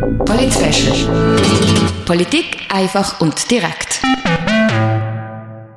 Polit Politik einfach und direkt.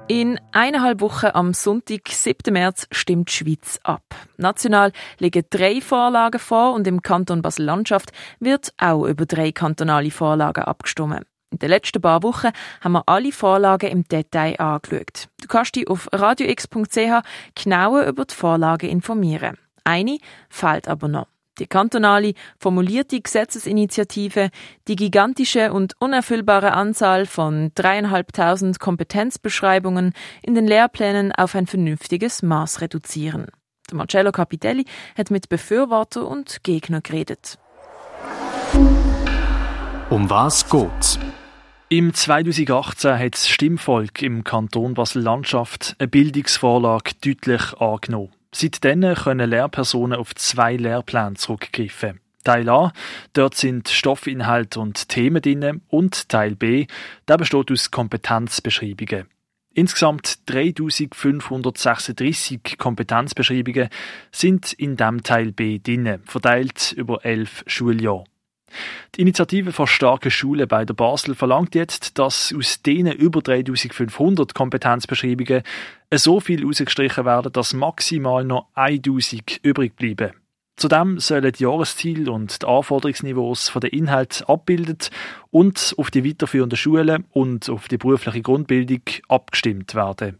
In eineinhalb Wochen am Sonntag, 7. März, stimmt die Schweiz ab. National liegen drei Vorlagen vor und im Kanton Basel-Landschaft wird auch über drei kantonale Vorlagen abgestimmt. In den letzten paar Wochen haben wir alle Vorlagen im Detail angeschaut. Du kannst dich auf radiox.ch genauer über die Vorlagen informieren. Eine fehlt aber noch. Die kantonale formulierte Gesetzesinitiative, die gigantische und unerfüllbare Anzahl von dreieinhalbtausend Kompetenzbeschreibungen in den Lehrplänen auf ein vernünftiges Maß reduzieren. Der Marcello Capitelli hat mit Befürworter und Gegner geredet. Um was geht's? Im 2018 hat das Stimmvolk im Kanton Basel-Landschaft eine Bildungsvorlage deutlich angenommen. Seitdem können Lehrpersonen auf zwei Lehrpläne zurückgreifen. Teil A, dort sind Stoffinhalte und Themen drin und Teil B, der besteht aus Kompetenzbeschreibungen. Insgesamt 3536 Kompetenzbeschreibungen sind in dem Teil B drin, verteilt über elf Schuljahre. Die Initiative für starke Schule bei der Basel verlangt jetzt, dass aus denen über 3500 Kompetenzbeschreibungen so viel ausgestrichen werden, dass maximal noch 1000 übrig bleiben. Zudem sollen die Jahresziele und die Anforderungsniveaus von den Inhalten abbildet und auf die weiterführenden Schulen und auf die berufliche Grundbildung abgestimmt werden.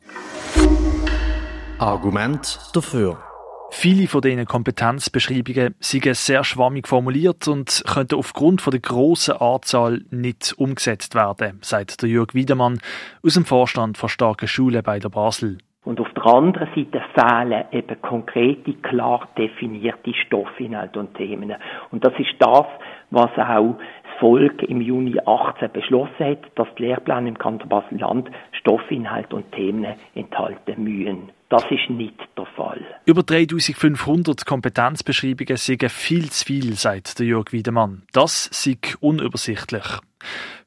Argument dafür. Viele von diesen Kompetenzbeschreibungen sind sehr schwammig formuliert und könnten aufgrund von der grossen Anzahl nicht umgesetzt werden, sagt der Jörg Wiedemann aus dem Vorstand von starken Schulen bei der Basel. Und auf der anderen Seite fehlen eben konkrete, klar definierte Stoffinhalte und Themen. Und das ist das, was auch Volk im Juni 18 beschlossen hat, dass die Lehrpläne im Kanton Basel-Land Stoffinhalte und Themen enthalten müssen. Das ist nicht der Fall. Über 3500 Kompetenzbeschreibungen sind viel zu viel, sagt der Jörg Wiedemann. Das ist unübersichtlich.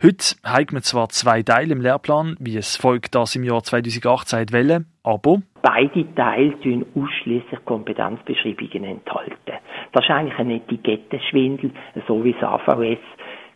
Heute haben wir zwar zwei Teile im Lehrplan, wie es folgt das im Jahr 2018 wollen, aber beide Teile tun ausschließlich Kompetenzbeschreibungen enthalten. Das ist eigentlich ein Etikettenschwindel, so wie das AVS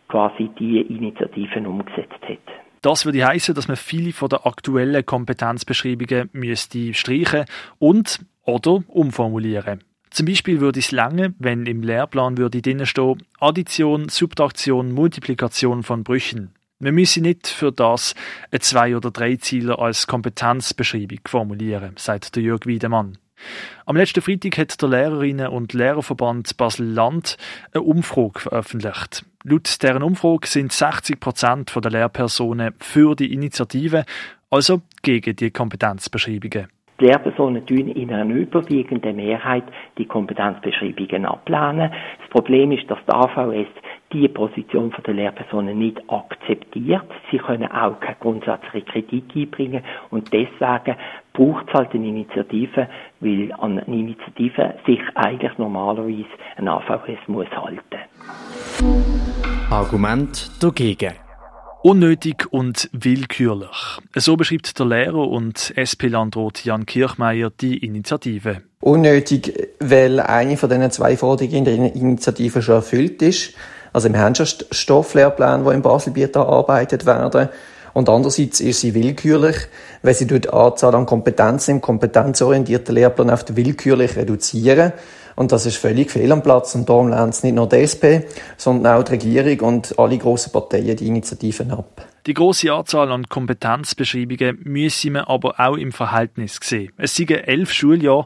quasi die Initiativen umgesetzt hat. Das würde heißen, dass man viele von der aktuellen Kompetenzbeschreibungen müsste streichen und oder umformulieren. Zum Beispiel würde es lange, wenn im Lehrplan würde stehen Addition, Subtraktion, Multiplikation von Brüchen. Wir müssen nicht für das ein Zwei- oder Drei-Zieler als Kompetenzbeschreibung formulieren, sagt der Jörg Wiedemann. Am letzten Freitag hat der Lehrerinnen- und Lehrerverband Basel-Land eine Umfrage veröffentlicht. Laut deren Umfrage sind 60 Prozent der Lehrpersonen für die Initiative, also gegen die Kompetenzbeschreibungen. Die Lehrpersonen tun in einer überwiegenden Mehrheit die Kompetenzbeschreibungen ablehnen. Das Problem ist, dass der AVS die Position der Lehrpersonen nicht akzeptiert. Sie können auch keine grundsätzliche Kritik einbringen und deswegen braucht es halt eine Initiative, weil an eine Initiative sich eigentlich normalerweise ein AVS muss halten. Argument dagegen. Unnötig und willkürlich. So beschreibt der Lehrer und SP-Landrat Jan Kirchmeier die Initiative. Unnötig, weil eine von diesen zwei Forderungen in der Initiative schon erfüllt ist. Also im haben schon Stofflehrplan, die im Baselbiet erarbeitet werden. Und andererseits ist sie willkürlich, weil sie durch die Anzahl an Kompetenzen im kompetenzorientierten Lehrplan auf willkürlich reduzieren. Und das ist völlig fehl am Platz. Und darum lehnt es nicht nur die SP, sondern auch die Regierung und alle grossen Parteien die Initiativen ab. Die große Anzahl an Kompetenzbeschreibungen müssen wir aber auch im Verhältnis sehen. Es sind elf Schuljahre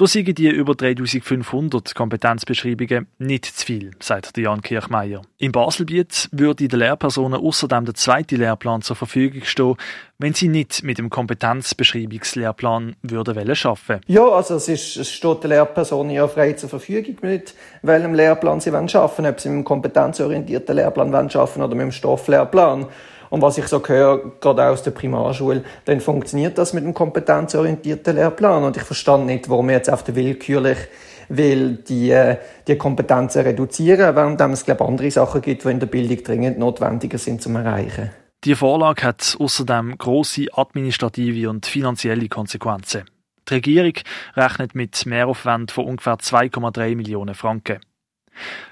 da sind die über 3500 Kompetenzbeschreibungen nicht zu viel, sagt Jan Kirchmeier. Im Baselbiet würde den Lehrpersonen außerdem der zweite Lehrplan zur Verfügung stehen, wenn sie nicht mit dem Kompetenzbeschreibungslehrplan würden arbeiten. Ja, also es, ist, es steht der Lehrperson ja frei zur Verfügung, mit welchem Lehrplan sie arbeiten wollen, ob sie mit einem kompetenzorientierten Lehrplan arbeiten wollen oder mit dem Stofflehrplan. Und was ich so höre, gerade aus der Primarschule, dann funktioniert das mit einem kompetenzorientierten Lehrplan. Und ich verstand nicht, warum wir jetzt auf der willkürlich will die, äh, die Kompetenzen reduzieren, während es, glaube andere Sachen gibt, die in der Bildung dringend notwendiger sind zum Erreichen. Die Vorlage hat außerdem große administrative und finanzielle Konsequenzen. Die Regierung rechnet mit Mehraufwand von ungefähr 2,3 Millionen Franken.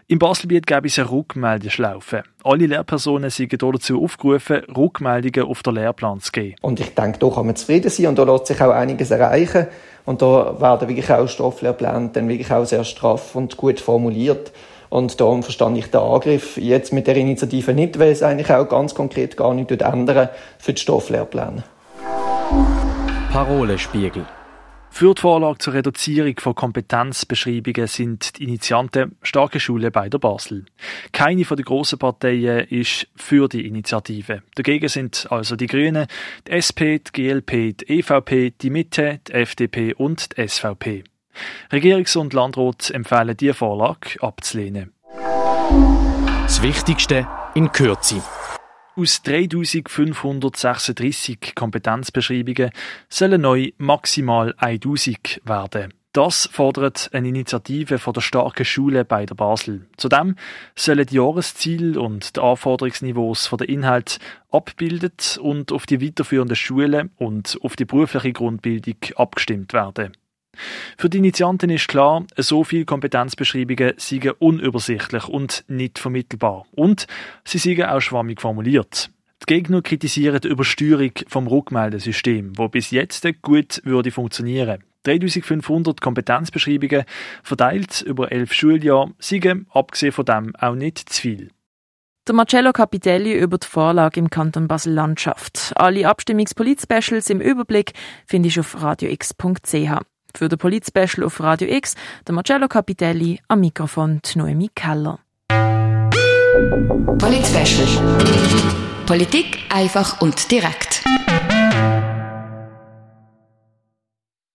Im Baselbiet gäbe es eine Rückmeldeschlaufe. Alle Lehrpersonen sind dazu aufgerufen, Rückmeldungen auf den Lehrplan zu geben. Und ich denke, da kann man zufrieden sein und da lässt sich auch einiges erreichen. Und da werden wirklich auch Stofflehrpläne dann wirklich auch sehr straff und gut formuliert. Und darum verstand ich den Angriff jetzt mit der Initiative nicht, weil es eigentlich auch ganz konkret gar nicht ändern für die Stofflehrpläne. Parolespiegel. Für die Vorlage zur Reduzierung von Kompetenzbeschreibungen sind die Initianten starke Schule bei der Basel. Keine von den grossen Parteien ist für die Initiative. Dagegen sind also die Grünen, die SP, die GLP, die EVP, die Mitte, die FDP und die SVP. Regierungs- und Landrat empfehlen die Vorlage abzulehnen. Das Wichtigste in Kürze. Aus 3536 Kompetenzbeschreibungen sollen neu maximal 1000 werden. Das fordert eine Initiative von der starken Schule bei der Basel. Zudem sollen die Jahresziele und die Anforderungsniveaus von der Inhalt abgebildet und auf die weiterführenden Schulen und auf die berufliche Grundbildung abgestimmt werden. Für die Initianten ist klar, so viele Kompetenzbeschreibungen seien unübersichtlich und nicht vermittelbar. Und sie seien auch schwammig formuliert. Die Gegner kritisieren die Übersteuerung vom Rückmeldesystem, wo bis jetzt gut würde funktionieren. 3500 Kompetenzbeschreibungen verteilt über elf Schuljahre seien abgesehen von dem auch nicht zu viel. Der Marcello Capitelli über die Vorlage im Kanton Basel-Landschaft. Alle Abstimmungspolit-Specials im Überblick finde ich auf radiox.ch. Für den Polit-Special auf Radio X, der Marcello Capitelli, am Mikrofon Noemi Keller. Polit-Special. Politik einfach und direkt.